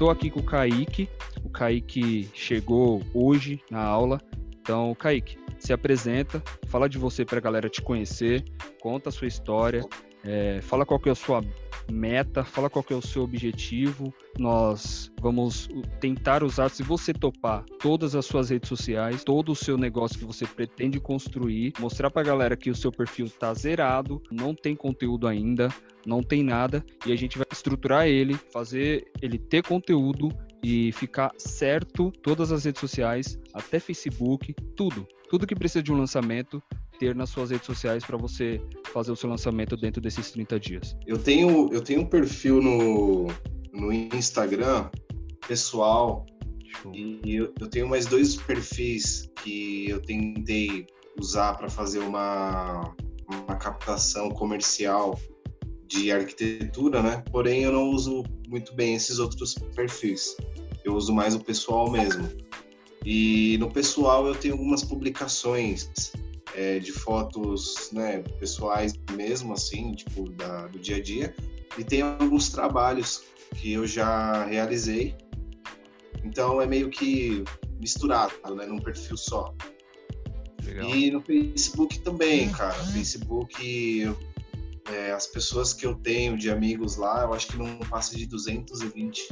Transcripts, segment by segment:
tô aqui com o Kaique. O Kaique chegou hoje na aula. Então, Kaique, se apresenta, fala de você para a galera te conhecer, conta a sua história, é, fala qual que é a sua meta, fala qual é o seu objetivo. Nós vamos tentar usar, se você topar, todas as suas redes sociais, todo o seu negócio que você pretende construir, mostrar para a galera que o seu perfil está zerado, não tem conteúdo ainda, não tem nada, e a gente vai estruturar ele, fazer ele ter conteúdo e ficar certo todas as redes sociais, até Facebook, tudo. Tudo que precisa de um lançamento, ter nas suas redes sociais para você fazer o seu lançamento dentro desses 30 dias? Eu tenho, eu tenho um perfil no, no Instagram pessoal Show. e eu, eu tenho mais dois perfis que eu tentei usar para fazer uma, uma captação comercial de arquitetura, né? Porém, eu não uso muito bem esses outros perfis. Eu uso mais o pessoal mesmo. E no pessoal eu tenho algumas publicações é, de fotos né, pessoais mesmo, assim, tipo, da, do dia a dia. E tem alguns trabalhos que eu já realizei. Então é meio que misturado, né, num perfil só. Legal. E no Facebook também, cara. No Facebook, eu, é, as pessoas que eu tenho de amigos lá, eu acho que não passa de 220,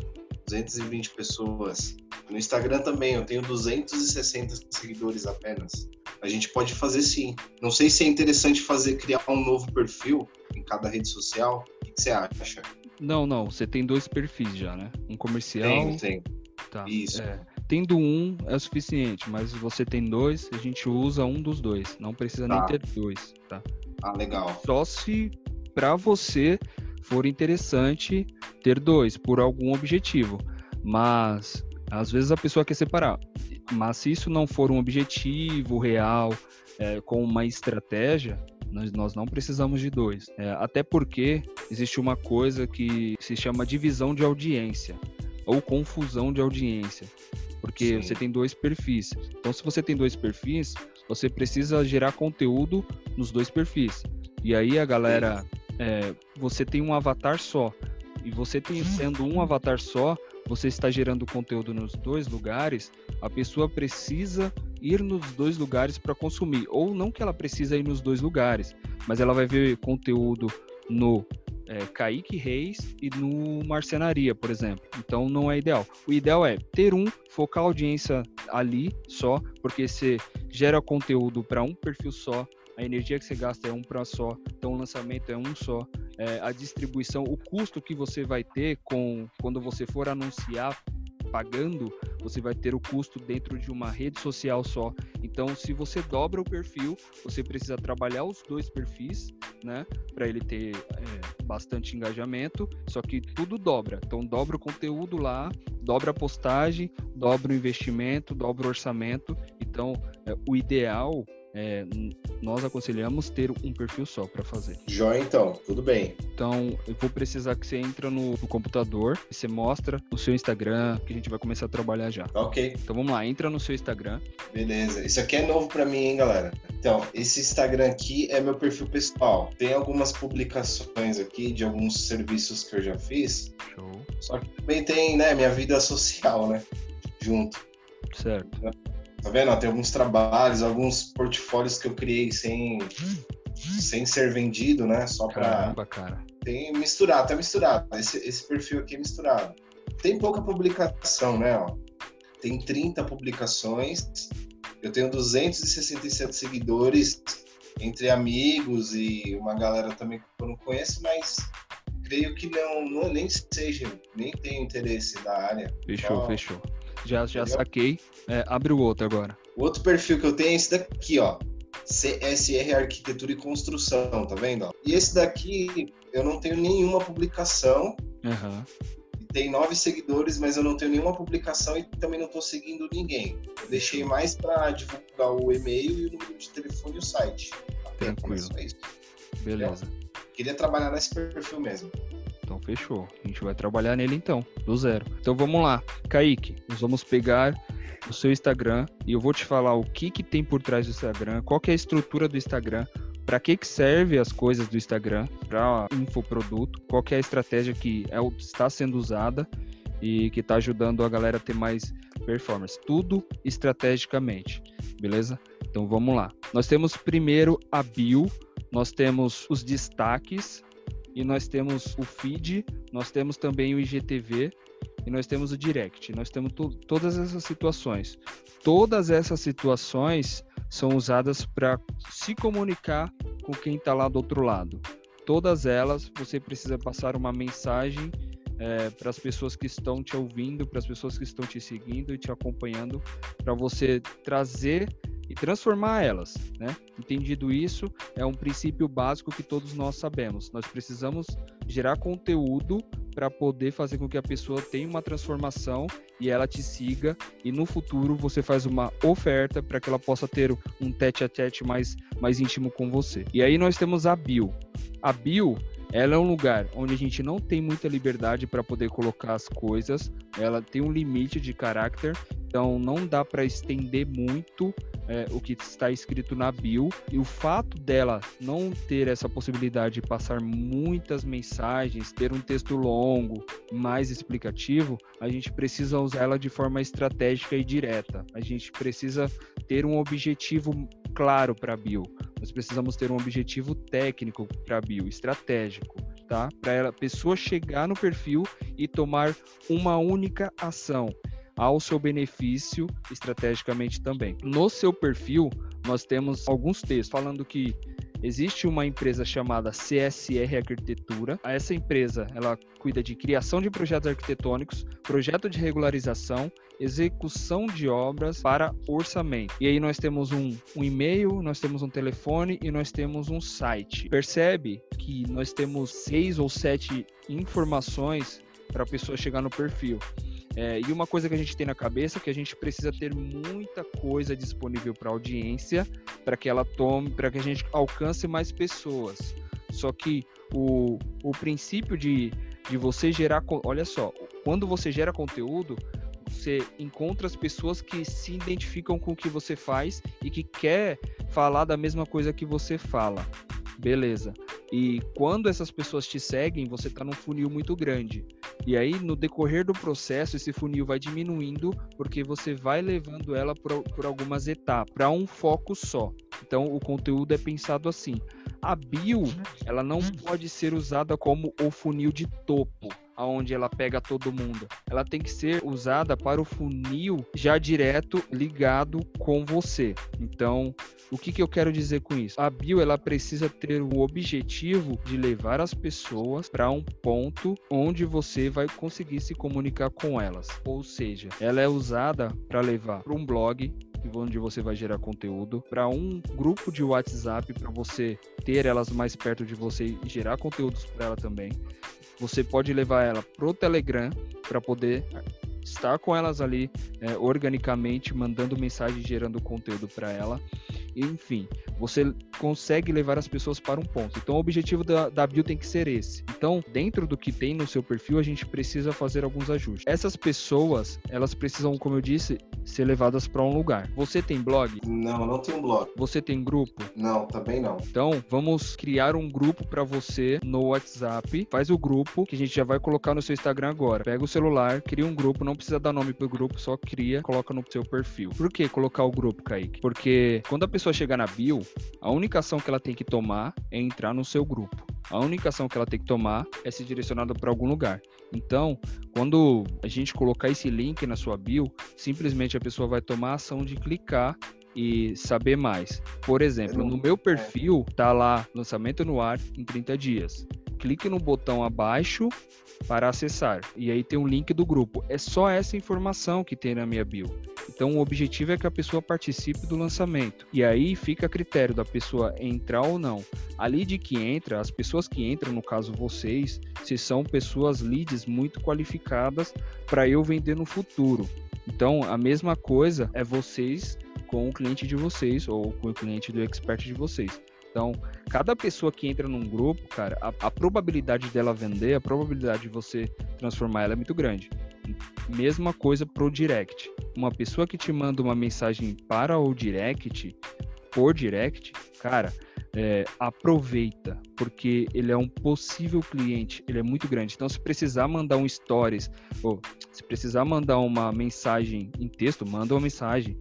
220 pessoas. No Instagram também, eu tenho 260 seguidores apenas a gente pode fazer sim. Não sei se é interessante fazer criar um novo perfil em cada rede social. O que, você acha? Não, não. Você tem dois perfis já, né? Um comercial. Tem, tem. Tá. Isso. É. Tendo um é o suficiente, mas você tem dois, a gente usa um dos dois. Não precisa tá. nem ter dois, tá? Ah, legal. Só se para você for interessante ter dois por algum objetivo. Mas às vezes a pessoa quer separar. Mas se isso não for um objetivo real, é, com uma estratégia, nós, nós não precisamos de dois. É, até porque existe uma coisa que se chama divisão de audiência ou confusão de audiência. Porque Sim. você tem dois perfis. Então, se você tem dois perfis, você precisa gerar conteúdo nos dois perfis. E aí a galera, é, você tem um avatar só. E você tem sendo um avatar só, você está gerando conteúdo nos dois lugares, a pessoa precisa ir nos dois lugares para consumir. Ou não que ela precisa ir nos dois lugares, mas ela vai ver conteúdo no é, Kaique Reis e no Marcenaria, por exemplo. Então não é ideal. O ideal é ter um, focar a audiência ali só, porque você gera conteúdo para um perfil só, a energia que você gasta é um para só, então o lançamento é um só é, a distribuição, o custo que você vai ter com quando você for anunciar pagando, você vai ter o custo dentro de uma rede social só. Então, se você dobra o perfil, você precisa trabalhar os dois perfis, né, para ele ter é, bastante engajamento. Só que tudo dobra. Então, dobra o conteúdo lá, dobra a postagem, dobra o investimento, dobra o orçamento. Então, é, o ideal é, nós aconselhamos ter um perfil só para fazer. Joia, então, tudo bem. Então, eu vou precisar que você entre no, no, computador e você mostra o seu Instagram, que a gente vai começar a trabalhar já. Ok. Então vamos lá, entra no seu Instagram. Beleza. Isso aqui é novo para mim, hein, galera? Então, esse Instagram aqui é meu perfil pessoal. Tem algumas publicações aqui de alguns serviços que eu já fiz. Show. Só que também tem, né, minha vida social, né? Junto. Certo. Tá vendo? tem alguns trabalhos, alguns portfólios que eu criei sem, sem ser vendido, né? Só para. Caramba, cara. Tem misturado, tá misturado. Esse, esse perfil aqui é misturado. Tem pouca publicação, né? Ó. Tem 30 publicações. Eu tenho 267 seguidores entre amigos e uma galera também que eu não conheço, mas creio que não, não nem seja, nem tenho interesse da área. Fechou, Só... fechou. Já, já saquei. É, abre o outro agora. O outro perfil que eu tenho é esse daqui, ó. CSR Arquitetura e Construção, tá vendo? E esse daqui eu não tenho nenhuma publicação. Uhum. Tem nove seguidores, mas eu não tenho nenhuma publicação e também não estou seguindo ninguém. Eu deixei mais para divulgar o e-mail e o número de telefone e o site. Tranquilo. Isso. Beleza. queria trabalhar nesse perfil mesmo. Então fechou. A gente vai trabalhar nele então, do zero. Então vamos lá. Kaique, nós vamos pegar o seu Instagram e eu vou te falar o que, que tem por trás do Instagram, qual que é a estrutura do Instagram, para que, que serve as coisas do Instagram, para infoproduto, qual que é a estratégia que é, está sendo usada e que está ajudando a galera a ter mais performance. Tudo estrategicamente, beleza? Então vamos lá. Nós temos primeiro a bio, nós temos os destaques e nós temos o feed, nós temos também o IGTV e nós temos o direct. Nós temos todas essas situações. Todas essas situações são usadas para se comunicar com quem está lá do outro lado. Todas elas você precisa passar uma mensagem é, para as pessoas que estão te ouvindo, para as pessoas que estão te seguindo e te acompanhando, para você trazer e transformar elas, né? Entendido isso, é um princípio básico que todos nós sabemos. Nós precisamos gerar conteúdo para poder fazer com que a pessoa tenha uma transformação e ela te siga e no futuro você faz uma oferta para que ela possa ter um tete a tete mais mais íntimo com você. E aí nós temos a bio. A bio ela é um lugar onde a gente não tem muita liberdade para poder colocar as coisas, ela tem um limite de caráter, então não dá para estender muito é, o que está escrito na bio. E o fato dela não ter essa possibilidade de passar muitas mensagens, ter um texto longo, mais explicativo, a gente precisa usar ela de forma estratégica e direta. A gente precisa ter um objetivo claro para a bio. Nós precisamos ter um objetivo técnico para a bio, estratégico, tá? Para a pessoa chegar no perfil e tomar uma única ação ao seu benefício estrategicamente também. No seu perfil, nós temos alguns textos falando que Existe uma empresa chamada CSR Arquitetura. Essa empresa, ela cuida de criação de projetos arquitetônicos, projeto de regularização, execução de obras para orçamento. E aí nós temos um, um e-mail, nós temos um telefone e nós temos um site. Percebe que nós temos seis ou sete informações para a pessoa chegar no perfil. É, e uma coisa que a gente tem na cabeça é que a gente precisa ter muita coisa disponível para audiência, para que ela tome, para que a gente alcance mais pessoas. Só que o, o princípio de, de você gerar. Olha só, quando você gera conteúdo, você encontra as pessoas que se identificam com o que você faz e que quer falar da mesma coisa que você fala. Beleza. E quando essas pessoas te seguem, você está num funil muito grande. E aí, no decorrer do processo, esse funil vai diminuindo, porque você vai levando ela por, por algumas etapas, para um foco só. Então, o conteúdo é pensado assim. A bio, ela não pode ser usada como o funil de topo aonde ela pega todo mundo. Ela tem que ser usada para o funil já direto ligado com você. Então, o que, que eu quero dizer com isso? A bio ela precisa ter o objetivo de levar as pessoas para um ponto onde você vai conseguir se comunicar com elas. Ou seja, ela é usada para levar para um blog, onde você vai gerar conteúdo, para um grupo de WhatsApp para você ter elas mais perto de você e gerar conteúdos para ela também. Você pode levar ela pro Telegram para poder estar com elas ali é, organicamente, mandando mensagem, gerando conteúdo para ela. Enfim, você consegue levar as pessoas para um ponto. Então, o objetivo da, da bio tem que ser esse. Então, dentro do que tem no seu perfil, a gente precisa fazer alguns ajustes. Essas pessoas, elas precisam, como eu disse, ser levadas para um lugar. Você tem blog? Não, não tenho blog. Você tem grupo? Não, também não. Então, vamos criar um grupo para você no WhatsApp. Faz o grupo que a gente já vai colocar no seu Instagram agora. Pega o celular, cria um grupo, não precisa dar nome pro grupo, só cria, coloca no seu perfil. Por que colocar o grupo, Kaique? Porque quando a pessoa chegar na bio, a única ação que ela tem que tomar é entrar no seu grupo. A única ação que ela tem que tomar é ser direcionada para algum lugar. Então, quando a gente colocar esse link na sua bio, simplesmente a pessoa vai tomar a ação de clicar e saber mais. Por exemplo, no meu perfil tá lá lançamento no ar em 30 dias. Clique no botão abaixo para acessar. E aí tem um link do grupo. É só essa informação que tem na minha bio. Então o objetivo é que a pessoa participe do lançamento. E aí fica a critério da pessoa entrar ou não. A lead que entra, as pessoas que entram, no caso vocês, se são pessoas leads muito qualificadas para eu vender no futuro. Então a mesma coisa é vocês com o cliente de vocês ou com o cliente do expert de vocês. Então, cada pessoa que entra num grupo, cara, a, a, probabilidade dela vender, a probabilidade de você transformar ela é muito grande. Mesma coisa pro direct. Uma pessoa que te manda uma mensagem para o direct, por direct, cara, é, aproveita, porque ele é um possível cliente, ele é muito grande. Então, se precisar mandar um stories, ou se precisar mandar uma mensagem em texto, manda uma mensagem.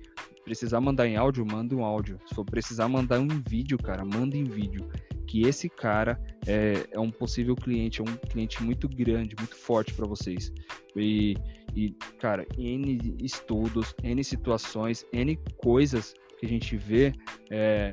Precisar mandar em áudio, manda um áudio. Se for precisar mandar um vídeo, cara, manda em vídeo. Que esse cara é, é um possível cliente, é um cliente muito grande, muito forte para vocês. E, e, cara, N estudos, N situações, N coisas que a gente vê. É,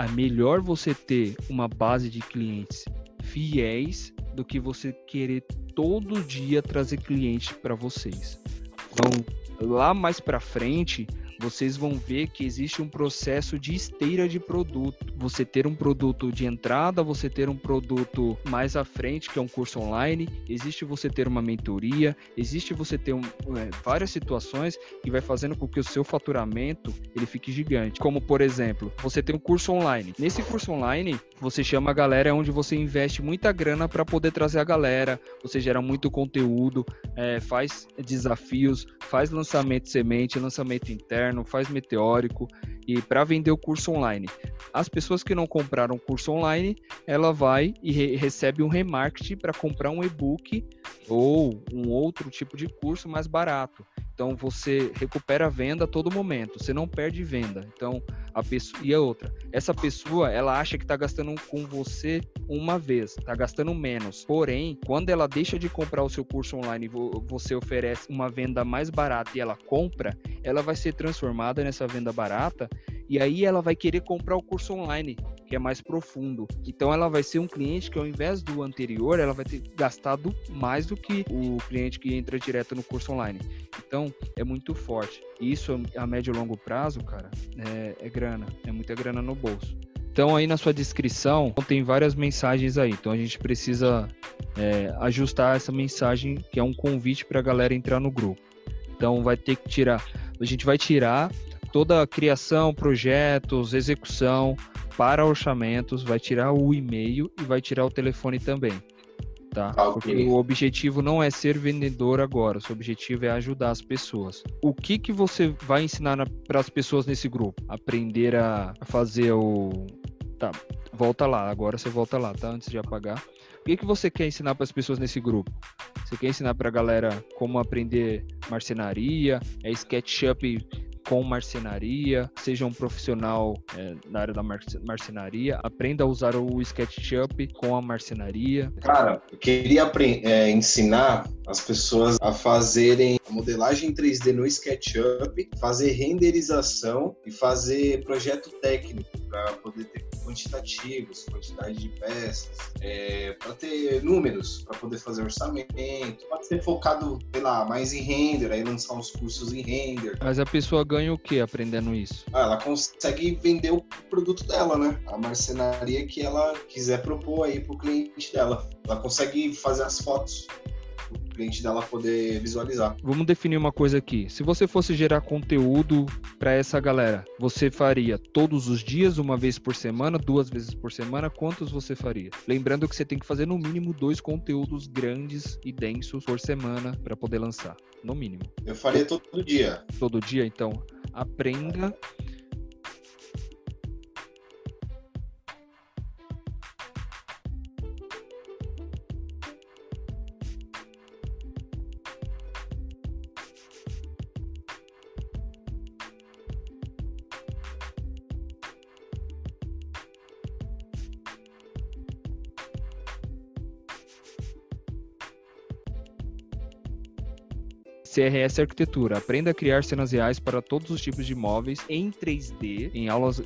é melhor você ter uma base de clientes fiéis do que você querer todo dia trazer clientes para vocês. Então, lá mais para frente, vocês vão ver que existe um processo de esteira de produto. Você ter um produto de entrada, você ter um produto mais à frente, que é um curso online, existe você ter uma mentoria, existe você ter um, é, várias situações que vai fazendo com que o seu faturamento ele fique gigante. Como, por exemplo, você tem um curso online. Nesse curso online, você chama a galera, é onde você investe muita grana para poder trazer a galera, você gera muito conteúdo, é, faz desafios, faz lançamento semente, lançamento interno, faz meteórico e para vender o curso online. As pessoas que não compraram o curso online, ela vai e re recebe um remarketing para comprar um e-book ou um outro tipo de curso mais barato. Então você recupera a venda a todo momento, você não perde venda. Então a pessoa e a outra, essa pessoa ela acha que está gastando com você uma vez, está gastando menos. Porém, quando ela deixa de comprar o seu curso online e você oferece uma venda mais barata e ela compra, ela vai ser transformada nessa venda barata e aí ela vai querer comprar o curso online, que é mais profundo. Então ela vai ser um cliente que ao invés do anterior, ela vai ter gastado mais do que o cliente que entra direto no curso online. Então é muito forte. Isso a médio e longo prazo, cara, é, é grana, é muita grana no bolso. Então aí na sua descrição tem várias mensagens aí. Então a gente precisa é, ajustar essa mensagem que é um convite para a galera entrar no grupo. Então vai ter que tirar, a gente vai tirar toda a criação, projetos, execução para orçamentos, vai tirar o e-mail e vai tirar o telefone também. Tá? Ah, okay. Porque o objetivo não é ser vendedor agora, o seu objetivo é ajudar as pessoas. O que que você vai ensinar para as pessoas nesse grupo? Aprender a fazer o tá, volta lá, agora você volta lá, tá? Antes de apagar. O que que você quer ensinar para as pessoas nesse grupo? Você quer ensinar para a galera como aprender marcenaria, é SketchUp com marcenaria, seja um profissional é, na área da marcenaria, aprenda a usar o SketchUp com a marcenaria. Cara, eu queria é, ensinar as pessoas a fazerem modelagem 3D no SketchUp, fazer renderização e fazer projeto técnico para poder ter quantitativos, quantidade de peças, é, para ter números, para poder fazer orçamento, pode ser focado, sei lá, mais em render, aí lançar uns cursos em render. Mas a pessoa ganha o que aprendendo isso? Ah, ela consegue vender o produto dela, né? A marcenaria que ela quiser propor aí pro cliente dela. Ela consegue fazer as fotos cliente dela poder visualizar. Vamos definir uma coisa aqui. Se você fosse gerar conteúdo para essa galera, você faria todos os dias, uma vez por semana, duas vezes por semana? Quantos você faria? Lembrando que você tem que fazer no mínimo dois conteúdos grandes e densos por semana para poder lançar, no mínimo. Eu faria todo dia. Todo dia, então aprenda CRS Arquitetura. Aprenda a criar cenas reais para todos os tipos de imóveis em 3D, em aulas.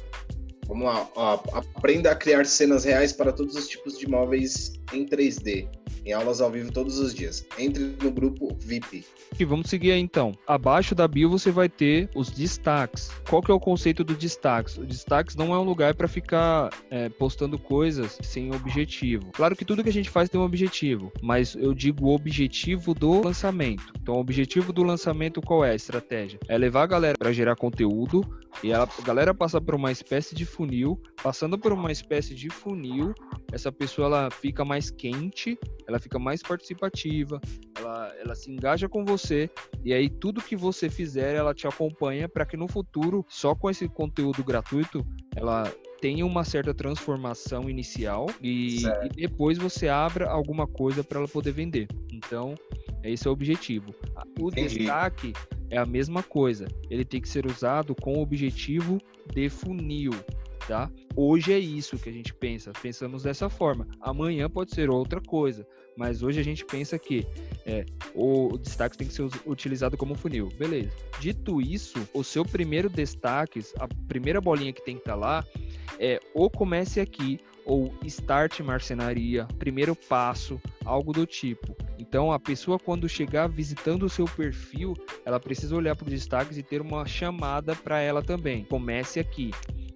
Vamos lá, ó, aprenda a criar cenas reais para todos os tipos de imóveis em 3D em aulas ao vivo todos os dias. Entre no grupo VIP. E vamos seguir aí então. Abaixo da bio você vai ter os destaques. Qual que é o conceito do destaques? O destaques não é um lugar para ficar é, postando coisas sem objetivo. Claro que tudo que a gente faz tem um objetivo, mas eu digo o objetivo do lançamento. Então, o objetivo do lançamento qual é a estratégia? É levar a galera para gerar conteúdo e a galera passa por uma espécie de funil. Passando por uma espécie de funil, essa pessoa ela fica mais quente ela fica mais participativa, ela ela, se engaja com você e aí tudo que você fizer ela te acompanha para que no futuro, só com esse conteúdo gratuito, ela tenha uma certa transformação inicial e, e depois você abra alguma coisa para ela poder vender. Então, esse é o objetivo. O Entendi. destaque é a mesma coisa. Ele tem que ser usado com o objetivo de funil. Tá? Hoje é isso que a gente pensa, pensamos dessa forma. Amanhã pode ser outra coisa, mas hoje a gente pensa que é, o destaque tem que ser utilizado como funil. Beleza. Dito isso, o seu primeiro destaque, a primeira bolinha que tem que estar tá lá, é ou comece aqui ou start marcenaria, primeiro passo, algo do tipo. Então, a pessoa, quando chegar visitando o seu perfil, ela precisa olhar para os destaques e ter uma chamada para ela também. Comece aqui.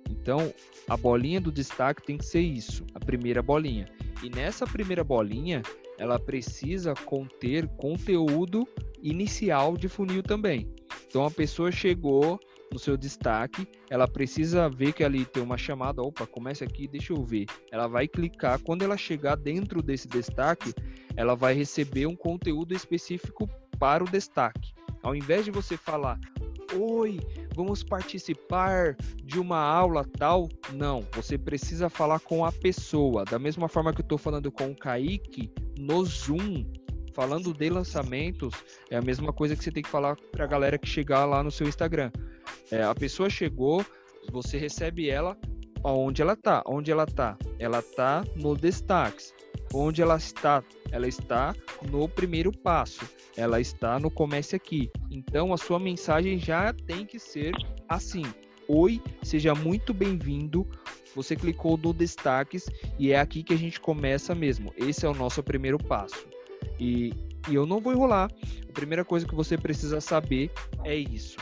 Então, a bolinha do destaque tem que ser isso, a primeira bolinha. E nessa primeira bolinha, ela precisa conter conteúdo inicial de funil também. Então, a pessoa chegou no seu destaque, ela precisa ver que ali tem uma chamada, opa, comece aqui, deixa eu ver. Ela vai clicar, quando ela chegar dentro desse destaque, ela vai receber um conteúdo específico para o destaque. Ao invés de você falar, oi, vamos participar de uma aula tal, não, você precisa falar com a pessoa. Da mesma forma que eu estou falando com o Kaique no Zoom, falando de lançamentos, é a mesma coisa que você tem que falar para a galera que chegar lá no seu Instagram. É, a pessoa chegou, você recebe ela onde ela está. Onde ela está? Ela está no destaques. Onde ela está? Ela está no primeiro passo. Ela está no comece aqui. Então a sua mensagem já tem que ser assim. Oi, seja muito bem-vindo. Você clicou no destaques e é aqui que a gente começa mesmo. Esse é o nosso primeiro passo. E, e eu não vou enrolar. A primeira coisa que você precisa saber é isso.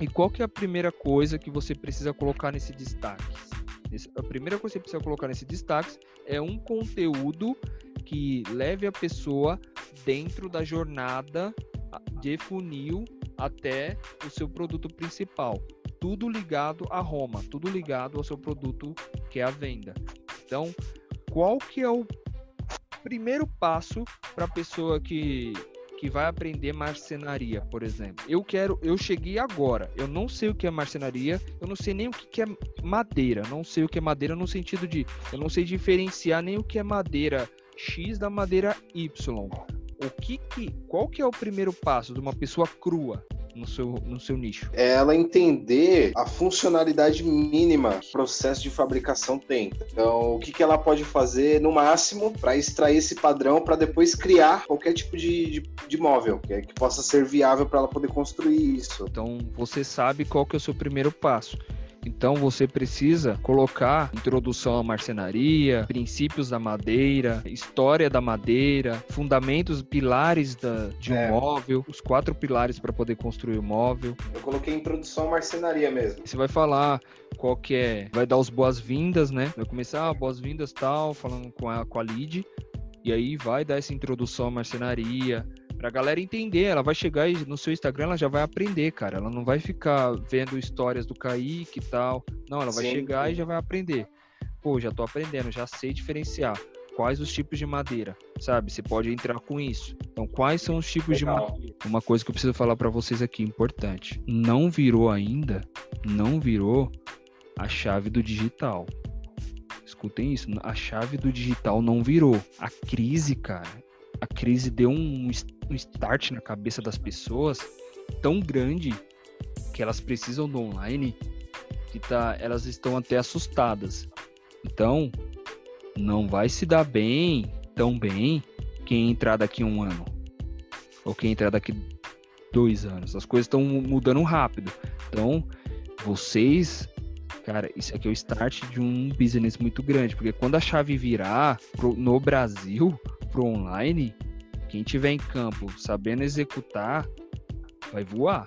E qual que é a primeira coisa que você precisa colocar nesse destaque? A primeira coisa que você precisa colocar nesse destaque é um conteúdo que leve a pessoa dentro da jornada de funil até o seu produto principal. Tudo ligado a Roma, tudo ligado ao seu produto que é a venda. Então, qual que é o primeiro passo para a pessoa que que vai aprender marcenaria, por exemplo. Eu quero, eu cheguei agora, eu não sei o que é marcenaria, eu não sei nem o que é madeira, não sei o que é madeira no sentido de, eu não sei diferenciar nem o que é madeira X da madeira Y. O que que, qual que é o primeiro passo de uma pessoa crua? No seu, no seu nicho? É ela entender a funcionalidade mínima que o processo de fabricação tem. Então, o que, que ela pode fazer no máximo para extrair esse padrão para depois criar qualquer tipo de, de, de móvel que, é, que possa ser viável para ela poder construir isso. Então, você sabe qual que é o seu primeiro passo. Então você precisa colocar introdução à marcenaria, princípios da madeira, história da madeira, fundamentos, pilares da, de um é. móvel, os quatro pilares para poder construir o móvel. Eu coloquei introdução à marcenaria mesmo. Você vai falar qual que é, vai dar os boas-vindas, né? Vai começar ah, boas-vindas tal, falando com a, com a lead, e aí vai dar essa introdução à marcenaria, pra galera entender. Ela vai chegar e no seu Instagram ela já vai aprender, cara. Ela não vai ficar vendo histórias do Kaique e tal. Não, ela vai Sim. chegar e já vai aprender. Pô, já tô aprendendo, já sei diferenciar quais os tipos de madeira, sabe? Você pode entrar com isso. Então, quais são os tipos Legal. de madeira? Uma coisa que eu preciso falar para vocês aqui, importante. Não virou ainda, não virou a chave do digital. Escutem isso, a chave do digital não virou. A crise, cara, a crise deu um, um start na cabeça das pessoas tão grande que elas precisam do online que tá, elas estão até assustadas. Então, não vai se dar bem, tão bem, quem entrar daqui um ano. Ou quem entrar daqui dois anos. As coisas estão mudando rápido. Então, vocês, cara, isso aqui é o start de um business muito grande. Porque quando a chave virar pro, no Brasil, pro online, quem tiver em campo sabendo executar, vai voar.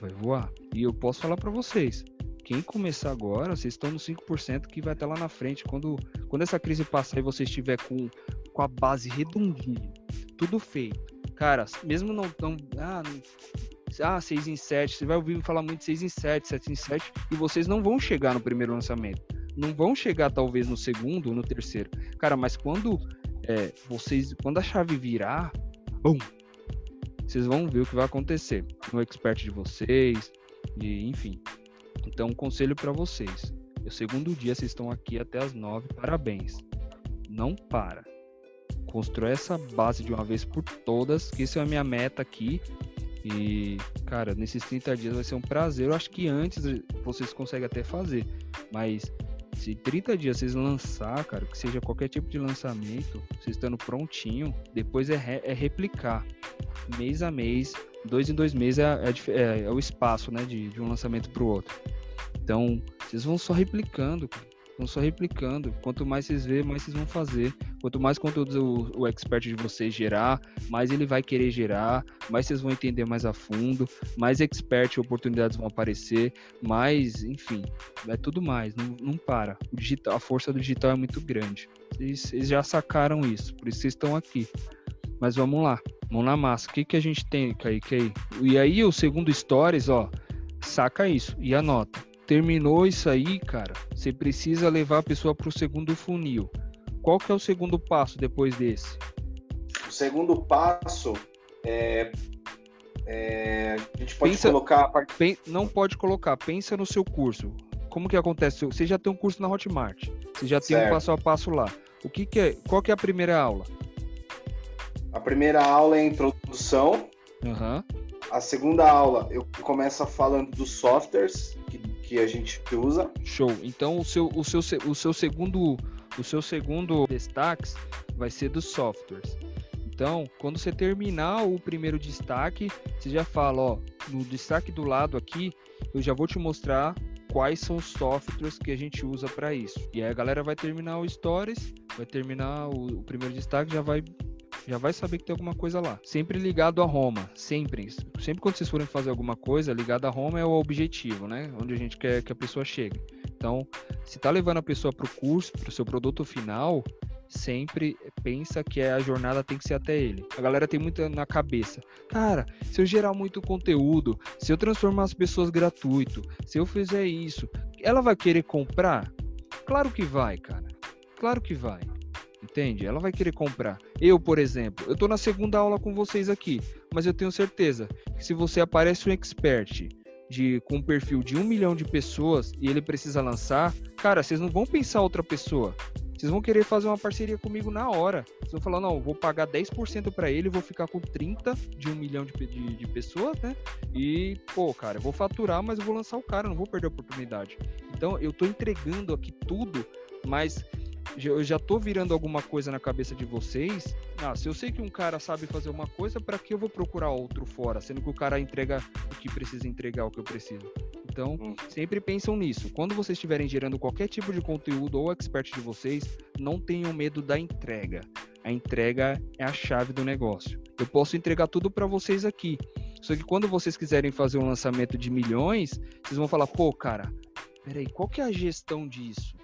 Vai voar. E eu posso falar para vocês, quem começar agora, vocês estão no 5% que vai estar lá na frente. Quando, quando essa crise passar e você estiver com, com a base redondinha, tudo feito. Cara, mesmo não tão. Ah, ah, 6 em 7, você vai ouvir falar muito 6 em 7, 7 em 7, e vocês não vão chegar no primeiro lançamento. Não vão chegar, talvez, no segundo ou no terceiro. Cara, mas quando é, vocês, quando a chave virar, bum, vocês vão ver o que vai acontecer no expert de vocês, e enfim. Então, um conselho para vocês. É o segundo dia vocês estão aqui até as nove, parabéns. Não para. Constrói essa base de uma vez por todas, que isso é a minha meta aqui. E, cara, nesses 30 dias vai ser um prazer. Eu acho que antes vocês conseguem até fazer, mas se 30 dias vocês lançar, cara, que seja qualquer tipo de lançamento, vocês estando prontinho, depois é, re, é replicar mês a mês, dois em dois meses é, é, é, é o espaço, né, de, de um lançamento para o outro. Então, vocês vão só replicando, vão só replicando. Quanto mais vocês vê, mais vocês vão fazer. Quanto mais conteúdo o, o expert de vocês gerar, mais ele vai querer gerar, mais vocês vão entender mais a fundo, mais expert oportunidades vão aparecer, mais, enfim, é tudo mais, não, não para. O digital, a força do digital é muito grande. Vocês, vocês já sacaram isso, por isso vocês estão aqui. Mas vamos lá, mão na massa. O que, que a gente tem, Kaique? E aí, o segundo stories, ó, saca isso e anota terminou isso aí, cara, você precisa levar a pessoa para o segundo funil. Qual que é o segundo passo depois desse? O segundo passo é, é a gente pode pensa, colocar. Pen, não pode colocar. Pensa no seu curso. Como que acontece? Você já tem um curso na Hotmart. Você já tem certo. um passo a passo lá. O que, que é? Qual que é a primeira aula? A primeira aula é a introdução. Uhum. A segunda aula eu começo falando dos softwares que que a gente usa. Show. Então o seu, o seu, o seu segundo o seu segundo destaque vai ser dos softwares. Então, quando você terminar o primeiro destaque, você já fala, ó, no destaque do lado aqui, eu já vou te mostrar quais são os softwares que a gente usa para isso. E aí a galera vai terminar o stories, vai terminar o, o primeiro destaque, já vai já vai saber que tem alguma coisa lá. Sempre ligado a Roma, sempre. Sempre quando vocês forem fazer alguma coisa, ligado a Roma é o objetivo, né? Onde a gente quer que a pessoa chegue. Então, se tá levando a pessoa para o curso, para o seu produto final, sempre pensa que a jornada tem que ser até ele. A galera tem muito na cabeça. Cara, se eu gerar muito conteúdo, se eu transformar as pessoas gratuito, se eu fizer isso, ela vai querer comprar? Claro que vai, cara. Claro que vai. Entende? Ela vai querer comprar. Eu, por exemplo, eu estou na segunda aula com vocês aqui, mas eu tenho certeza que se você aparece um expert de, com um perfil de um milhão de pessoas e ele precisa lançar, cara, vocês não vão pensar outra pessoa. Vocês vão querer fazer uma parceria comigo na hora. Vocês vão falar, não, vou pagar 10% para ele, vou ficar com 30 de um milhão de, de, de, pessoas, né? E, pô, cara, vou faturar, mas eu vou lançar o cara, não vou perder a oportunidade. Então, eu tô entregando aqui tudo, mas eu já tô virando alguma coisa na cabeça de vocês. Ah, se eu sei que um cara sabe fazer uma coisa, para que eu vou procurar outro fora, sendo que o cara entrega o que precisa entregar, o que eu preciso. Então, hum. sempre pensam nisso. Quando vocês estiverem gerando qualquer tipo de conteúdo ou expert de vocês, não tenham medo da entrega. A entrega é a chave do negócio. Eu posso entregar tudo para vocês aqui. Só que quando vocês quiserem fazer um lançamento de milhões, vocês vão falar, pô, cara, peraí, qual que é a gestão disso?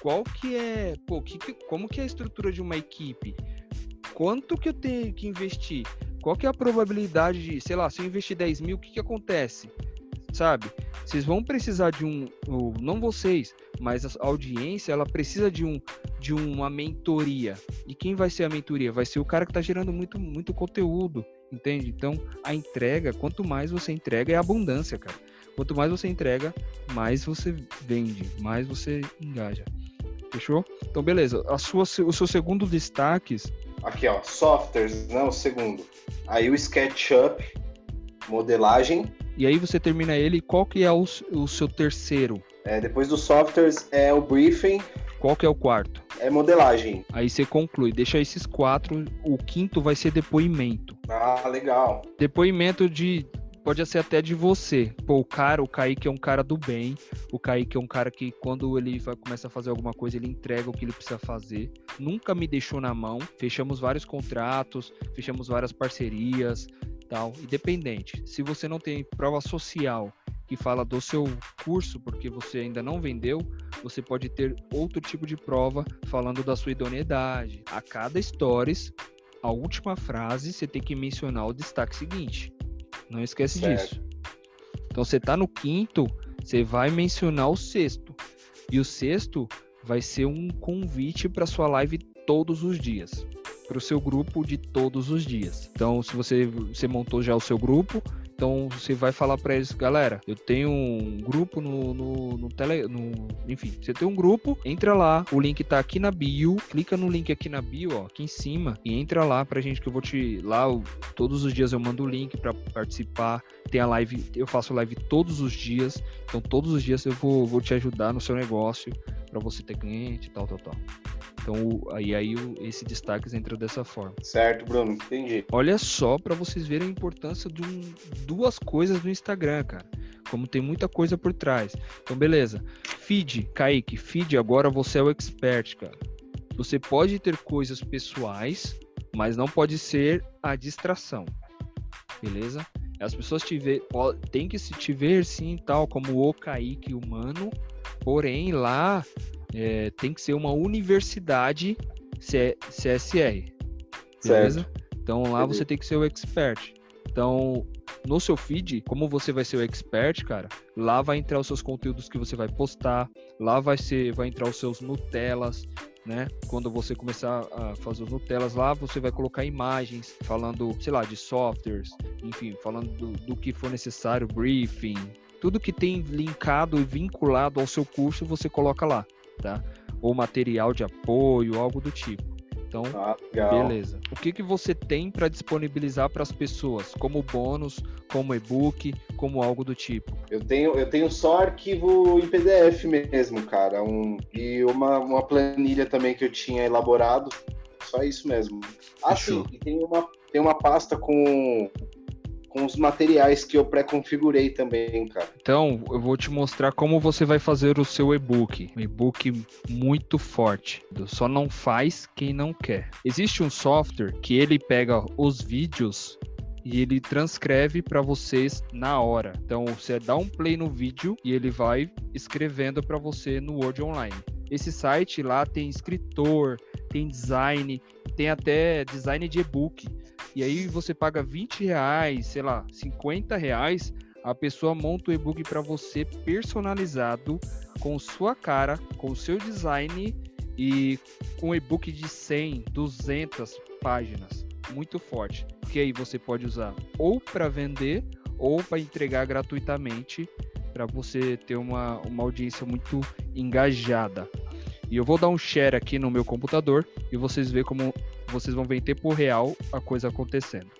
Qual que é, pô, que, como que é a estrutura de uma equipe? Quanto que eu tenho que investir? Qual que é a probabilidade de, sei lá, se eu investir 10 mil, o que que acontece? Sabe? Vocês vão precisar de um, não vocês, mas a audiência, ela precisa de um de uma mentoria. E quem vai ser a mentoria? Vai ser o cara que está gerando muito muito conteúdo, entende? Então, a entrega, quanto mais você entrega, é abundância, cara. Quanto mais você entrega, mais você vende, mais você engaja. Fechou? Então, beleza. A sua, o seu segundo destaque. Aqui, ó. Softwares, não, o segundo. Aí o SketchUp, modelagem. E aí você termina ele. Qual que é o, o seu terceiro? É, depois dos softwares é o briefing. Qual que é o quarto? É modelagem. Aí você conclui, deixa esses quatro. O quinto vai ser depoimento. Ah, legal. Depoimento de pode ser até de você. Pô, o cara, o Kaique é um cara do bem. O Kaique é um cara que, quando ele vai, começa a fazer alguma coisa, ele entrega o que ele precisa fazer. Nunca me deixou na mão. Fechamos vários contratos, fechamos várias parcerias, tal. Independente. Se você não tem prova social que fala do seu curso, porque você ainda não vendeu, você pode ter outro tipo de prova falando da sua idoneidade. A cada stories, a última frase, você tem que mencionar o destaque seguinte. Não esquece certo. disso. Então você tá no quinto, você vai mencionar o sexto. E o sexto vai ser um convite para sua live todos os dias. para o seu grupo de todos os dias. Então, se você, você montou já o seu grupo, então você vai falar para eles, galera, eu tenho um grupo no, no, no tele, no, enfim, você tem um grupo, entra lá, o link tá aqui na bio, clica no link aqui na bio, ó, aqui em cima e entra lá pra gente que eu vou te lá eu, todos os dias eu mando o link para participar. Tem a live, eu faço live todos os dias, então todos os dias eu vou, vou te ajudar no seu negócio para você ter cliente, tal, tal, tal. Então, aí, aí esse destaque entra dessa forma. Certo, Bruno, entendi. Olha só para vocês verem a importância de um, duas coisas do Instagram, cara. Como tem muita coisa por trás. Então, beleza. Feed, Kaique, feed, agora você é o expert, cara. Você pode ter coisas pessoais, mas não pode ser a distração. Beleza? As pessoas te ver, tem que se te ver sim, tal como o Kaique humano, porém lá é, tem que ser uma universidade CSR. Beleza? Certo. Então lá você tem que ser o expert. Então, no seu feed, como você vai ser o expert, cara, lá vai entrar os seus conteúdos que você vai postar, lá vai ser, vai entrar os seus Nutellas, né? Quando você começar a fazer os Nutellas lá, você vai colocar imagens falando, sei lá, de softwares, enfim, falando do, do que for necessário, briefing, tudo que tem linkado e vinculado ao seu curso, você coloca lá tá? Ou material de apoio, algo do tipo. Então, ah, beleza. O que, que você tem para disponibilizar para as pessoas, como bônus, como e-book, como algo do tipo? Eu tenho, eu tenho só arquivo em PDF mesmo, cara, um, e uma, uma planilha também que eu tinha elaborado, só isso mesmo. Ah, sim, e tem uma, tem uma pasta com com os materiais que eu pré-configurei também, cara. Então, eu vou te mostrar como você vai fazer o seu e-book. Um e-book muito forte. Só não faz quem não quer. Existe um software que ele pega os vídeos e ele transcreve para vocês na hora. Então, você dá um play no vídeo e ele vai escrevendo para você no Word Online. Esse site lá tem escritor, tem design, tem até design de e-book. E aí você paga 20 reais, sei lá, 50 reais, a pessoa monta o e-book para você personalizado, com sua cara, com seu design e com e-book de 100, 200 páginas. Muito forte. Que aí você pode usar ou para vender ou para entregar gratuitamente para você ter uma, uma audiência muito engajada. E eu vou dar um share aqui no meu computador e vocês verem como vocês vão ver em tempo real a coisa acontecendo.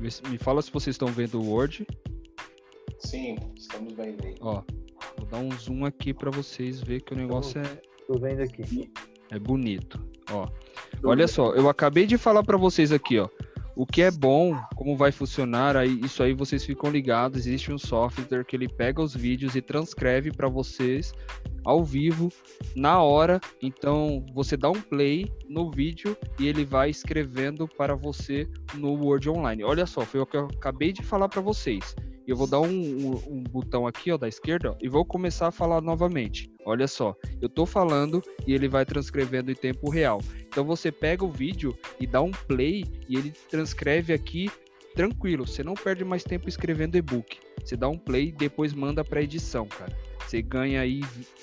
Me fala se vocês estão vendo o Word. Sim, estamos vendo aí. Ó, vou dar um zoom aqui para vocês ver que o negócio é. Tô vendo aqui. É bonito. Ó, olha só, eu acabei de falar para vocês aqui, ó. O que é bom, como vai funcionar, aí, isso aí vocês ficam ligados. Existe um software que ele pega os vídeos e transcreve para vocês ao vivo, na hora. Então você dá um play no vídeo e ele vai escrevendo para você no Word Online. Olha só, foi o que eu acabei de falar para vocês. Eu vou dar um, um, um, botão aqui ó, da esquerda ó, e vou começar a falar novamente. Olha só, eu estou falando e ele vai transcrevendo em tempo real. Então você pega o vídeo e dá um play e ele transcreve aqui tranquilo. Você não perde mais tempo escrevendo e-book. Você dá um play e depois manda para edição, cara. Você ganha aí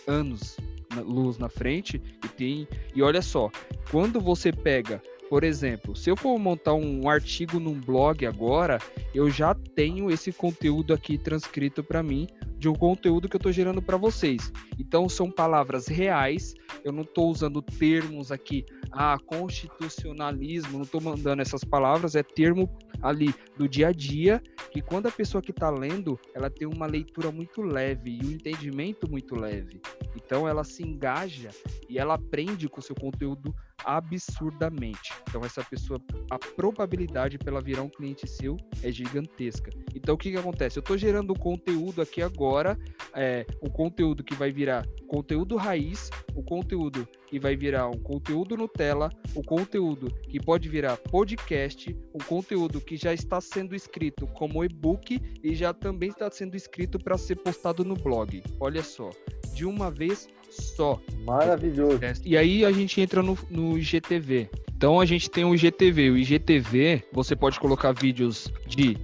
anos luz na frente e tem e olha só, quando você pega por exemplo, se eu for montar um artigo num blog agora, eu já tenho esse conteúdo aqui transcrito para mim de um conteúdo que eu estou gerando para vocês. Então são palavras reais. Eu não estou usando termos aqui, ah, constitucionalismo. Não estou mandando essas palavras. É termo ali do dia a dia que quando a pessoa que está lendo, ela tem uma leitura muito leve e um entendimento muito leve. Então ela se engaja e ela aprende com o seu conteúdo absurdamente. Então essa pessoa, a probabilidade para ela virar um cliente seu é gigantesca. Então o que, que acontece? Eu estou gerando conteúdo aqui agora, é, o conteúdo que vai virar conteúdo raiz, o conteúdo que vai virar um conteúdo Nutella, o conteúdo que pode virar podcast, um conteúdo que já está sendo escrito como e-book e já também está sendo escrito para ser postado no blog. Olha só, de uma vez só. Maravilhoso. E aí a gente entra no, no IGTV. Então a gente tem o IGTV. O IGTV, você pode colocar vídeos de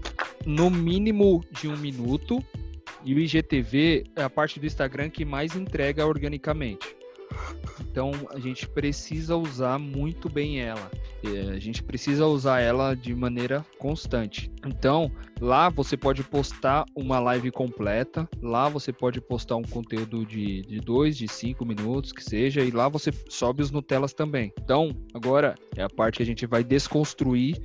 no mínimo de um minuto, E o IGTV é a parte do Instagram que mais entrega organicamente. Então a gente precisa usar muito bem ela. É, a gente precisa usar ela de maneira constante. Então, lá você pode postar uma live completa, lá você pode postar um conteúdo de, de dois, de cinco minutos, que seja, e lá você sobe os Nutellas também. Então, agora é a parte que a gente vai desconstruir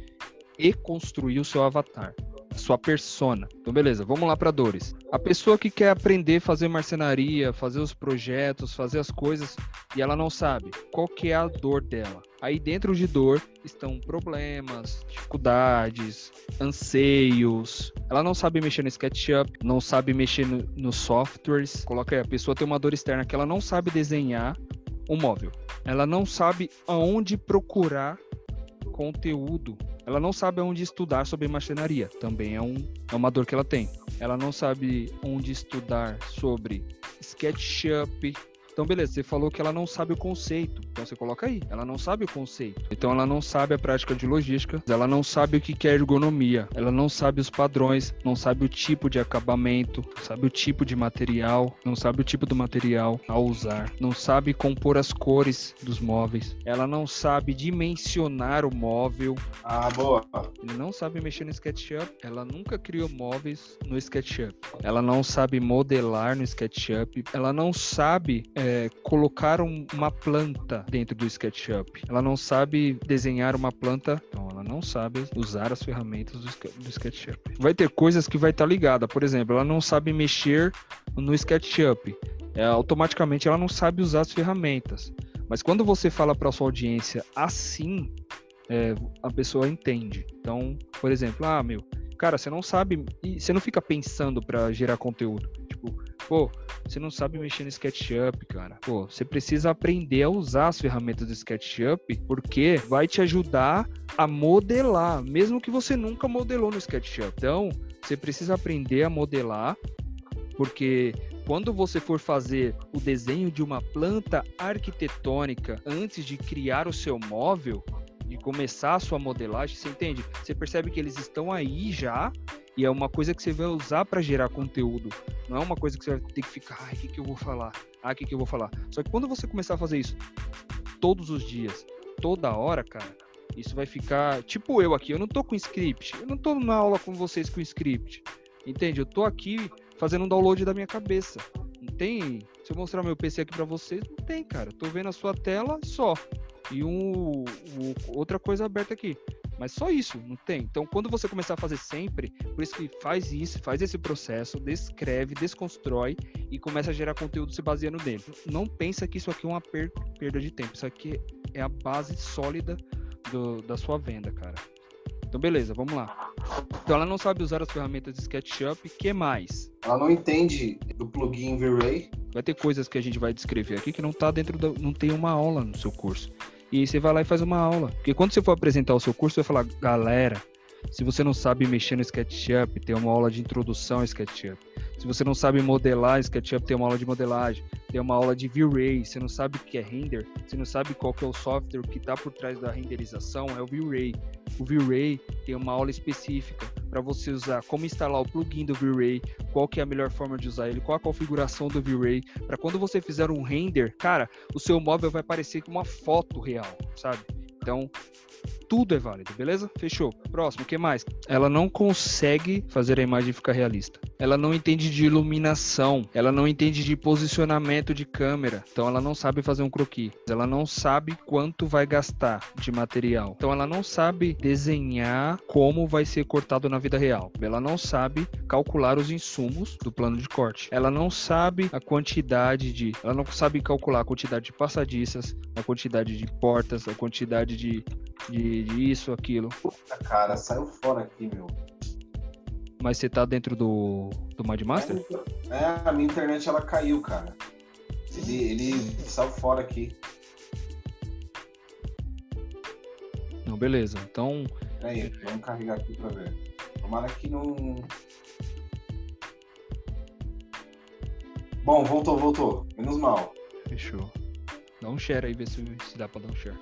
e construir o seu avatar sua persona. Então, beleza, vamos lá para dores. A pessoa que quer aprender a fazer marcenaria, fazer os projetos, fazer as coisas e ela não sabe qual que é a dor dela. Aí dentro de dor estão problemas, dificuldades, anseios. Ela não sabe mexer no SketchUp, não sabe mexer nos no softwares. Coloca aí, a pessoa tem uma dor externa que ela não sabe desenhar um móvel. Ela não sabe aonde procurar conteúdo ela não sabe onde estudar sobre marcenaria, também é, um, é uma dor que ela tem. Ela não sabe onde estudar sobre SketchUp, então, beleza, você falou que ela não sabe o conceito. Então você coloca aí, ela não sabe o conceito. Então ela não sabe a prática de logística, ela não sabe o que é ergonomia, ela não sabe os padrões, não sabe o tipo de acabamento, não sabe o tipo de material, não sabe o tipo do material a usar, não sabe compor as cores dos móveis, ela não sabe dimensionar o móvel. Ah, boa. Ele não sabe mexer no SketchUp, ela nunca criou móveis no SketchUp. Ela não sabe modelar no SketchUp, ela não sabe é, é, colocar um, uma planta dentro do SketchUp. Ela não sabe desenhar uma planta, então ela não sabe usar as ferramentas do, do SketchUp. Vai ter coisas que vai estar tá ligada, por exemplo, ela não sabe mexer no SketchUp. É, automaticamente ela não sabe usar as ferramentas. Mas quando você fala para sua audiência assim, é, a pessoa entende. Então, por exemplo, ah, meu, cara, você não sabe, você não fica pensando para gerar conteúdo. Pô, você não sabe mexer no SketchUp, cara. Pô, você precisa aprender a usar as ferramentas do SketchUp, porque vai te ajudar a modelar, mesmo que você nunca modelou no SketchUp. Então, você precisa aprender a modelar, porque quando você for fazer o desenho de uma planta arquitetônica antes de criar o seu móvel, de começar a sua modelagem, você entende? Você percebe que eles estão aí já e é uma coisa que você vai usar para gerar conteúdo. Não é uma coisa que você vai ter que ficar, ai, o que, que eu vou falar? Ah, o que, que eu vou falar? Só que quando você começar a fazer isso todos os dias, toda hora, cara, isso vai ficar. Tipo eu aqui, eu não tô com script. Eu não tô na aula com vocês com script. Entende? Eu tô aqui fazendo um download da minha cabeça. Não tem. Se eu mostrar meu PC aqui para vocês, não tem, cara. Eu tô vendo a sua tela só. E um, um, outra coisa aberta aqui. Mas só isso, não tem. Então, quando você começar a fazer sempre, por isso que faz isso, faz esse processo, descreve, desconstrói e começa a gerar conteúdo se baseando nele. Não pensa que isso aqui é uma per perda de tempo. Isso aqui é a base sólida do, da sua venda, cara. Então, beleza, vamos lá. Então, ela não sabe usar as ferramentas de SketchUp. que mais? Ela não entende do plugin V-Ray. Vai ter coisas que a gente vai descrever aqui que não tá dentro da, não tem uma aula no seu curso. E você vai lá e faz uma aula. Porque quando você for apresentar o seu curso, você vai falar, galera, se você não sabe mexer no SketchUp, tem uma aula de introdução ao SketchUp. Se você não sabe modelar SketchUp, tem uma aula de modelagem, tem uma aula de V-Ray. Você não sabe o que é render, você não sabe qual que é o software que está por trás da renderização, é o V-Ray. O V-Ray tem uma aula específica para você usar, como instalar o plugin do V-Ray, qual que é a melhor forma de usar ele, qual a configuração do V-Ray, para quando você fizer um render, cara, o seu móvel vai parecer com uma foto real, sabe? Então, tudo é válido, beleza? Fechou. Próximo, o que mais? Ela não consegue fazer a imagem ficar realista. Ela não entende de iluminação, ela não entende de posicionamento de câmera, então ela não sabe fazer um croquis. Ela não sabe quanto vai gastar de material. Então ela não sabe desenhar como vai ser cortado na vida real. Ela não sabe calcular os insumos do plano de corte. Ela não sabe a quantidade de, ela não sabe calcular a quantidade de passadiças, a quantidade de portas, a quantidade de de, de isso, aquilo. Puta, cara, saiu fora aqui, meu. Mas você tá dentro do, do Mindmaster? É, a minha internet ela caiu, cara. Ele, ele saiu fora aqui. Não, beleza. Então. Aí, vamos carregar aqui pra ver. Tomara que não. Bom, voltou, voltou. Menos mal. Fechou. Dá um share aí, ver se, se dá pra dar um share.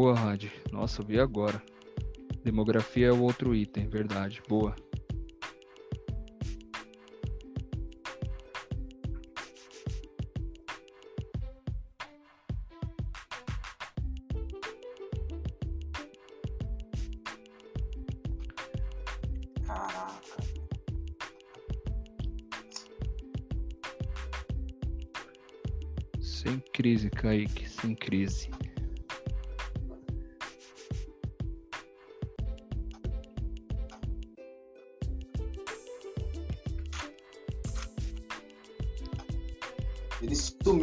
Boa, Rad. Nossa, vi agora. Demografia é o outro item, verdade. Boa. Caraca. Sem crise, Kaique, sem crise.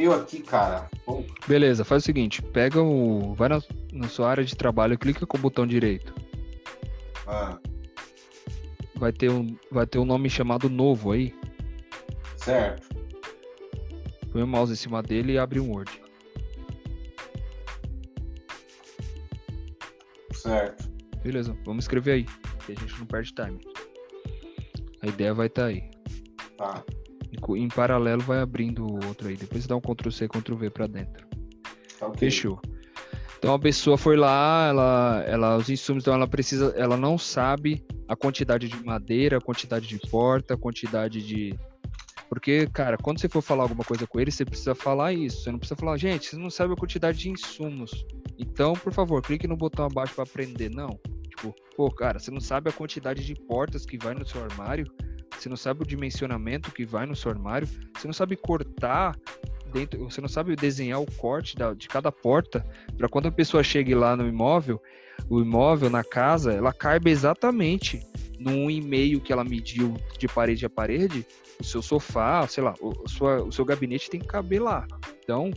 Sumiu aqui, cara. Pô, Beleza, faz o seguinte, pega o. Vai na, na sua área de trabalho, clica com o botão direito. ah, Vai ter um, vai ter um nome chamado novo aí. certo. Põe o mouse em cima dele e abre um Word. Certo. Beleza, vamos escrever aí. Que a gente não perde time. A ideia vai estar aí. Tá. Em paralelo vai abrindo o outro aí. Depois dá um Ctrl C, Ctrl V pra dentro. Tá ok. Fechou. Então a pessoa foi lá, ela, ela, os insumos, então ela precisa, ela não sabe a quantidade de madeira, a quantidade de porta, a quantidade de. Porque, cara, quando você for falar alguma coisa com ele, você precisa falar isso. Você não precisa falar, gente, você não sabe a quantidade de insumos. Então, por favor, clique no botão abaixo para aprender. Não. Tipo, pô, cara, você não sabe a quantidade de portas que vai no seu armário, você não sabe o dimensionamento que vai no seu armário, você não sabe cortar dentro, você não sabe desenhar o corte da- de cada porta para quando a pessoa chegue lá no imóvel, o imóvel na casa, ela caiba exatamente num e-mail que ela mediu de parede a parede, o seu sofá, sei lá, o, sua- o seu gabinete tem que caber lá. Então,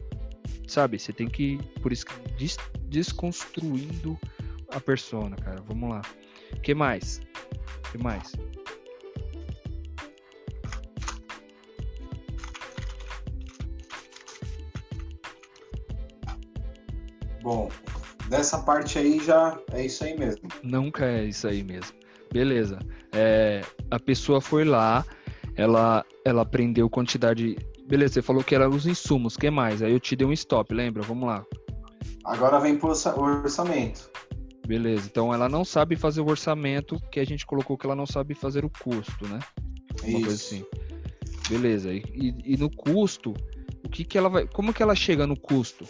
sabe, você tem que, por isso des- desconstruindo a persona, cara. Vamos lá. O que mais? O que mais? Bom, dessa parte aí já é isso aí mesmo. Nunca é isso aí mesmo. Beleza. É, a pessoa foi lá, ela, ela aprendeu quantidade. Beleza, você falou que era os insumos, o que mais? Aí eu te dei um stop, lembra? Vamos lá. Agora vem pro orça- orçamento. Beleza. Então ela não sabe fazer o orçamento, que a gente colocou que ela não sabe fazer o custo, né? Uma coisa Isso. assim. Beleza. E, e- e no custo, o que que ela vai. Como que ela chega no custo?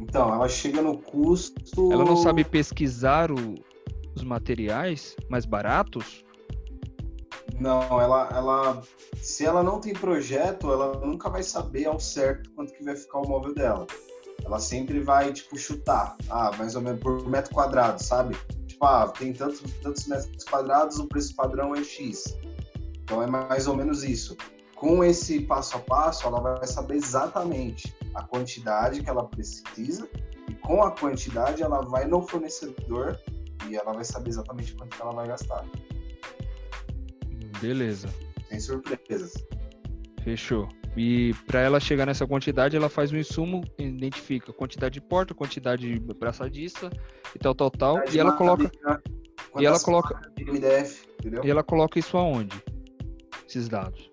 Então, ela chega no custo. Ela não sabe pesquisar o- os materiais mais baratos? Não, ela, ela. Se ela não tem projeto, ela nunca vai saber ao certo quanto que vai ficar o móvel dela. Ela sempre vai, tipo, chutar. Ah, mais ou menos por metro quadrado, sabe? Tipo, ah, tem tantos, tantos metros quadrados, o preço padrão é X. Então é mais ou menos isso. Com esse passo a passo, ela vai saber exatamente a quantidade que ela precisa e com a quantidade ela vai no fornecedor e ela vai saber exatamente quanto ela vai gastar, Beleza. sem surpresas. Fechou. E para ela chegar nessa quantidade, ela faz um insumo, identifica quantidade de porta, quantidade de braçadiça e tal, tal, tal. E ela coloca, e ela coloca, MDF, e ela coloca isso aonde? Esses dados.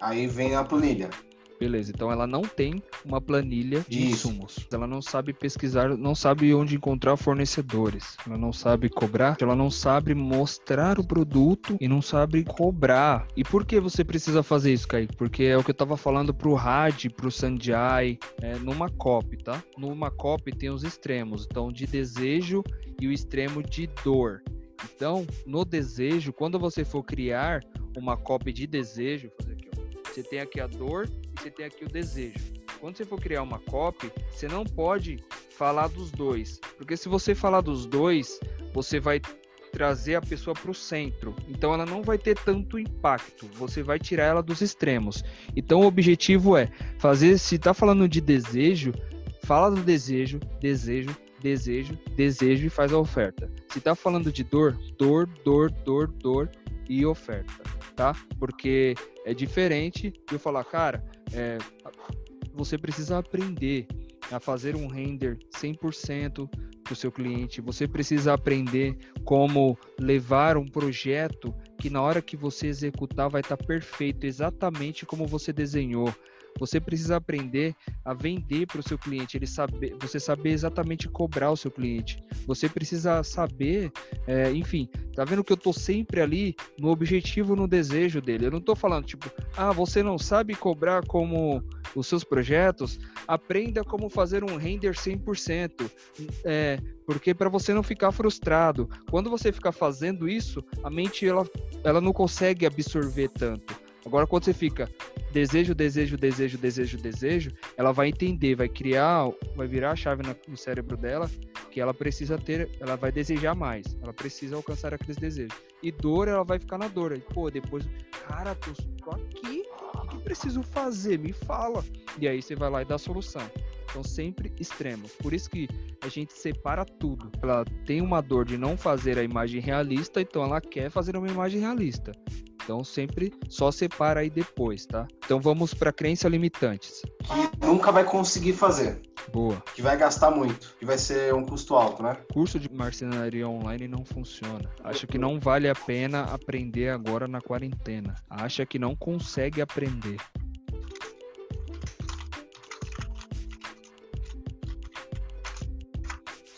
Aí vem a planilha. Beleza, então ela não tem uma planilha de Isso. insumos. Ela não sabe pesquisar, não sabe onde encontrar fornecedores. Ela não sabe cobrar, ela não sabe mostrar o produto e não sabe cobrar. E por que você precisa fazer isso, Kaique? Porque é o que eu tava falando pro Rad, pro Sanjay, é, numa copy, tá? Numa copy tem os extremos, então de desejo e o extremo de dor. Então, no desejo, quando você for criar uma copy de desejo, fazer aqui, ó. Você tem aqui a dor você tem aqui o desejo. Quando você for criar uma copy, você não pode falar dos dois, porque se você falar dos dois, você vai trazer a pessoa para o centro. Então ela não vai ter tanto impacto. Você vai tirar ela dos extremos. Então o objetivo é fazer, se tá falando de desejo, fala do desejo, desejo, desejo, desejo e faz a oferta. Se tá falando de dor, dor, dor, dor, dor e oferta, tá? Porque é diferente de eu falar, cara, é, você precisa aprender a fazer um render 100% para o seu cliente. Você precisa aprender como levar um projeto que na hora que você executar vai estar perfeito, exatamente como você desenhou. Você precisa aprender a vender para o seu cliente, ele saber, você saber exatamente cobrar o seu cliente. Você precisa saber, é, enfim, tá vendo que eu tô sempre ali no objetivo, no desejo dele. Eu não tô falando tipo, ah, você não sabe cobrar como os seus projetos, aprenda como fazer um render 100%. É, porque para você não ficar frustrado, quando você ficar fazendo isso, a mente ela, ela não consegue absorver tanto. Agora, quando você fica desejo, desejo, desejo, desejo, desejo, ela vai entender, vai criar, vai virar a chave no cérebro dela que ela precisa ter, ela vai desejar mais, ela precisa alcançar aqueles desejos. E dor, ela vai ficar na dor. E, pô, depois, cara, tô, tô aqui, o que preciso fazer? Me fala. E aí você vai lá e dá a solução. São sempre extremos. Por isso que a gente separa tudo. Ela tem uma dor de não fazer a imagem realista, então ela quer fazer uma imagem realista. Então sempre só separa aí depois, tá? Então vamos para crença limitantes. Que nunca vai conseguir fazer. Boa. Que vai gastar muito, que vai ser um custo alto, né? Curso de marcenaria online não funciona. Acho que não vale a pena aprender agora na quarentena. Acha que não consegue aprender.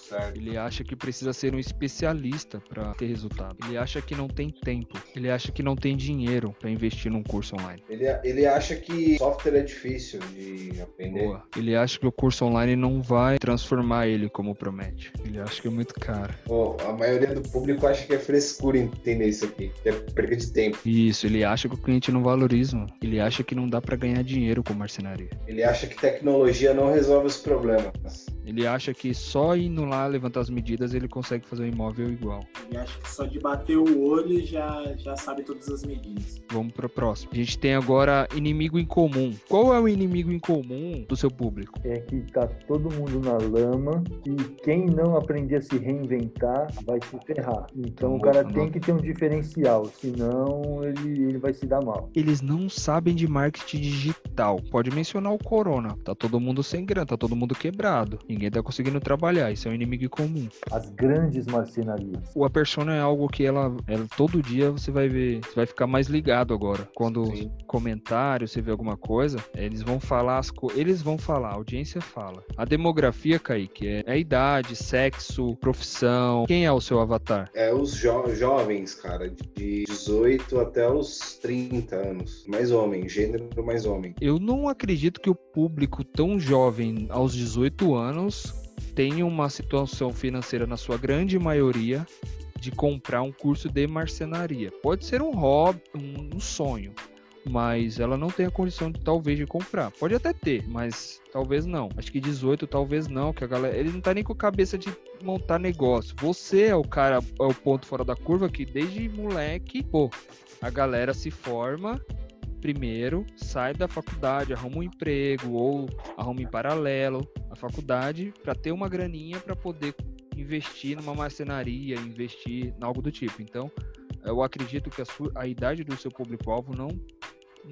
Certo. Ele acha que precisa ser um especialista para ter resultado. Ele acha que não tem tempo. Ele acha que não tem dinheiro para investir num curso online. Ele, ele acha que software é difícil de aprender. Boa. Ele acha que o curso online não vai transformar ele como promete. Ele acha que é muito caro. Oh, a maioria do público acha que é frescura entender isso aqui, que é perda de tempo. Isso, ele acha que o cliente não valoriza. Ele acha que não dá para ganhar dinheiro com marcenaria. Ele acha que tecnologia não resolve os problemas. Ele acha que só indo lá levantar as medidas ele consegue fazer um imóvel igual. Acha que só de bater o olho já, já sabe todas as medidas. Vamos para o próximo. A gente tem agora inimigo em comum. Qual é o inimigo em comum do seu público? É que tá todo mundo na lama e quem não aprender a se reinventar vai se ferrar. Então, o cara tem que ter um diferencial, senão ele, ele vai se dar mal. Eles não sabem de marketing digital. Pode mencionar o corona. Tá todo mundo sem grana, tá todo mundo quebrado. Ninguém tá conseguindo trabalhar. Isso é um inimigo comum. As grandes marcenarias. O a persona é algo que ela, ela todo dia você vai ver, você vai ficar mais ligado agora. Quando Sim. comentário, você vê alguma coisa, eles vão falar as coisas, eles vão falar, a audiência fala. A demografia, Kaique, é a idade, sexo, profissão. Quem é o seu avatar? É os jo jovens, cara, de 18 até os 30 anos. Mais homem, gênero mais homem. Eu não acredito que o público tão jovem aos 18 anos tenha uma situação financeira na sua grande maioria de comprar um curso de marcenaria. Pode ser um hobby, um, um sonho, mas ela não tem a condição de talvez de comprar. Pode até ter, mas talvez não. Acho que 18 talvez não, que a galera, ele não tá nem com a cabeça de montar negócio. Você é o cara, é o ponto fora da curva que desde moleque, pô, a galera se forma primeiro, sai da faculdade, arruma um emprego ou arruma em paralelo a faculdade para ter uma graninha para poder investir numa marcenaria, investir em algo do tipo. Então, eu acredito que a, sua, a idade do seu público-alvo não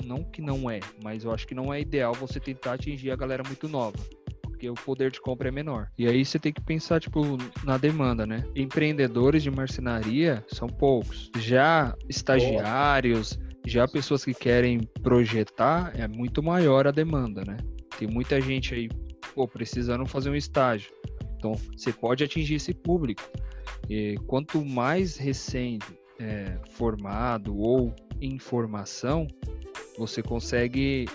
não que não é, mas eu acho que não é ideal você tentar atingir a galera muito nova, porque o poder de compra é menor. E aí você tem que pensar tipo na demanda, né? Empreendedores de marcenaria são poucos. Já estagiários, já pessoas que querem projetar, é muito maior a demanda, né? Tem muita gente aí, pô, precisando fazer um estágio. Então, você pode atingir esse público. E quanto mais recém é, formado ou em formação, você consegue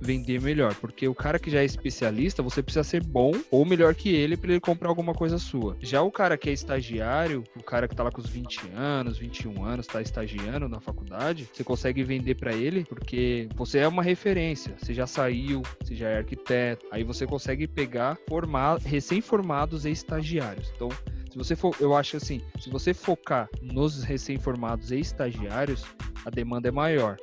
vender melhor, porque o cara que já é especialista, você precisa ser bom ou melhor que ele para ele comprar alguma coisa sua. Já o cara que é estagiário, o cara que tá lá com os 20 anos, 21 anos, tá estagiando na faculdade, você consegue vender para ele porque você é uma referência, você já saiu, você já é arquiteto, aí você consegue pegar formar recém-formados e estagiários. Então, se você for, eu acho assim, se você focar nos recém-formados e estagiários, a demanda é maior.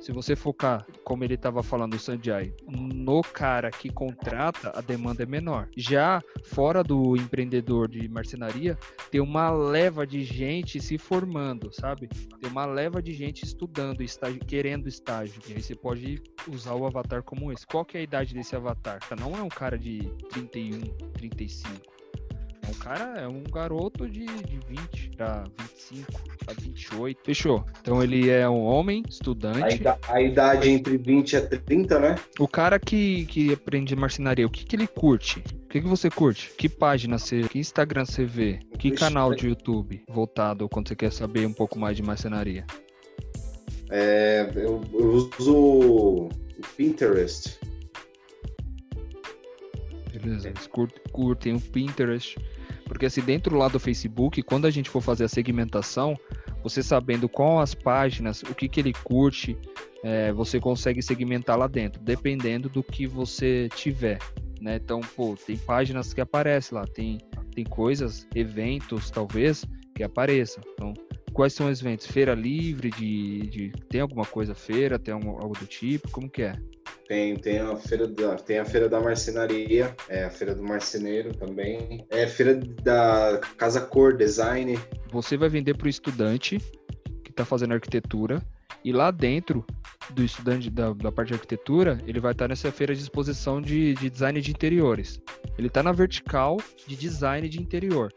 Se você focar, como ele estava falando, o Sanjay, no cara que contrata, a demanda é menor. Já fora do empreendedor de marcenaria, tem uma leva de gente se formando, sabe? Tem uma leva de gente estudando, estágio, querendo estágio. E aí você pode usar o avatar como esse. Qual que é a idade desse avatar? Não é um cara de 31, 35 O cara é um garoto de, de 20 para 25, para 28. Fechou. Então ele é um homem, estudante. A, ida- a idade entre 20 e 30, né? O cara que, que aprende marcenaria, o que, que ele curte? O que, que você curte? Que página você. Que Instagram você vê? Que canal de YouTube voltado quando você quer saber um pouco mais de marcenaria? É, eu, eu uso o Pinterest. Beleza, eles cur- curtem o Pinterest. Porque assim, dentro lá do Facebook, quando a gente for fazer a segmentação, você sabendo qual as páginas, o que, que ele curte, é, você consegue segmentar lá dentro, dependendo do que você tiver. Né? Então, pô, tem páginas que aparecem lá, tem, tem coisas, eventos, talvez, que apareçam. Então, quais são os eventos? Feira livre, de, de tem alguma coisa feira, tem algum- algo do tipo? Como que é? Tem, tem, a feira da, tem a feira da marcenaria, é, a feira do marceneiro também. É a feira da Casa Cor Design. você vai vender para o estudante que está fazendo arquitetura e lá dentro do estudante da, da parte de arquitetura ele vai estar nessa feira de exposição de, de design de interiores ele está na vertical de design de interior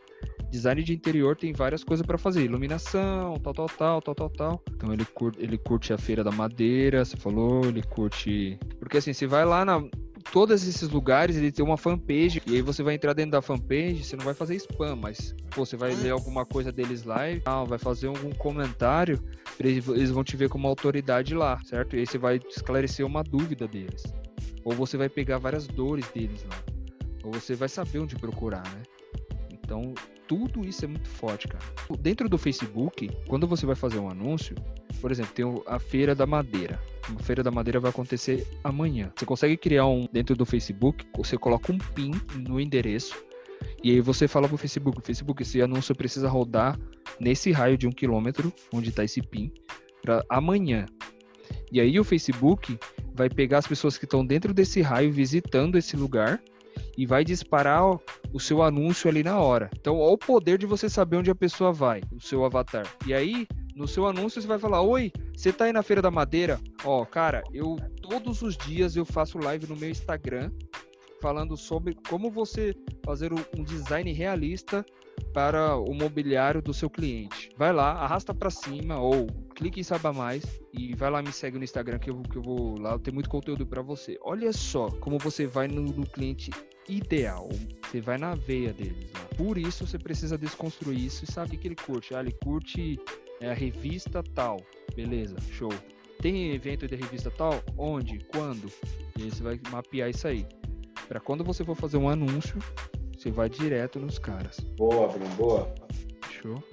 design de interior tem várias coisas para fazer iluminação tal tal tal tal tal tal então ele curte, ele curte a feira da madeira você falou ele curte porque assim você vai lá na todos esses lugares ele tem uma fanpage e aí você vai entrar dentro da fanpage você não vai fazer spam mas pô, você vai ler alguma coisa deles lá e tal, vai fazer algum comentário, eles vão te ver como autoridade lá, certo? E aí você vai esclarecer uma dúvida deles. Ou você vai pegar várias dores deles lá. Ou você vai saber onde procurar, né? Então, tudo isso é muito forte, cara. Dentro do Facebook, quando você vai fazer um anúncio, por exemplo, tem a Feira da Madeira. A Feira da Madeira vai acontecer amanhã. Você consegue criar um dentro do Facebook, você coloca um pin no endereço e aí você fala pro Facebook, Facebook, esse anúncio precisa rodar nesse raio de um quilômetro, onde está esse PIN, para amanhã. E aí o Facebook vai pegar as pessoas que estão dentro desse raio visitando esse lugar e vai disparar o seu anúncio ali na hora. Então, olha o poder de você saber onde a pessoa vai, o seu avatar. E aí, no seu anúncio, você vai falar: Oi, você tá aí na Feira da Madeira? Ó, cara, eu todos os dias eu faço live no meu Instagram falando sobre como você fazer um design realista para o mobiliário do seu cliente. Vai lá, arrasta para cima ou clique em saiba mais e vai lá me segue no Instagram que eu, que eu vou lá, tem muito conteúdo para você. Olha só como você vai no, no cliente ideal, você vai na veia deles. Lá. Por isso você precisa desconstruir isso e saber que ele curte. Ah, ele curte é, a revista tal, beleza, show. Tem evento de revista tal? Onde? Quando? E aí você vai mapear isso aí. Para quando você for fazer um anúncio, você vai direto nos caras. Boa, Bruno, boa. Show?